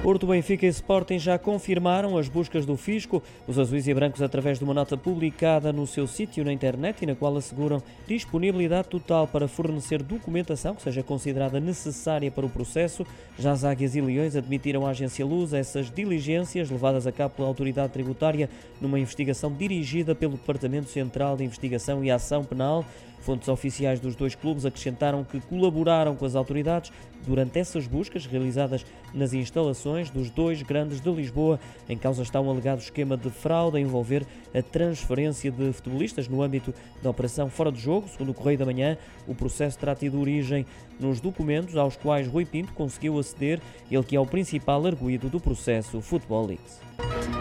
Porto, Benfica e Sporting já confirmaram as buscas do Fisco. Os azuis e brancos, através de uma nota publicada no seu sítio na internet e na qual asseguram disponibilidade total para fornecer documentação que seja considerada necessária para o processo. Já as Águias e Leões admitiram à agência Luz essas diligências levadas a cabo pela autoridade tributária numa investigação dirigida pelo Departamento Central de Investigação e Ação Penal. Fontes oficiais dos dois clubes acrescentaram que colaboraram com as autoridades durante essas buscas realizadas nas instalações dos dois grandes de Lisboa. Em causa está um alegado esquema de fraude a envolver a transferência de futebolistas no âmbito da Operação Fora de Jogo. Segundo o Correio da Manhã, o processo terá tido origem nos documentos aos quais Rui Pinto conseguiu aceder, ele que é o principal arguído do processo Football Leaks.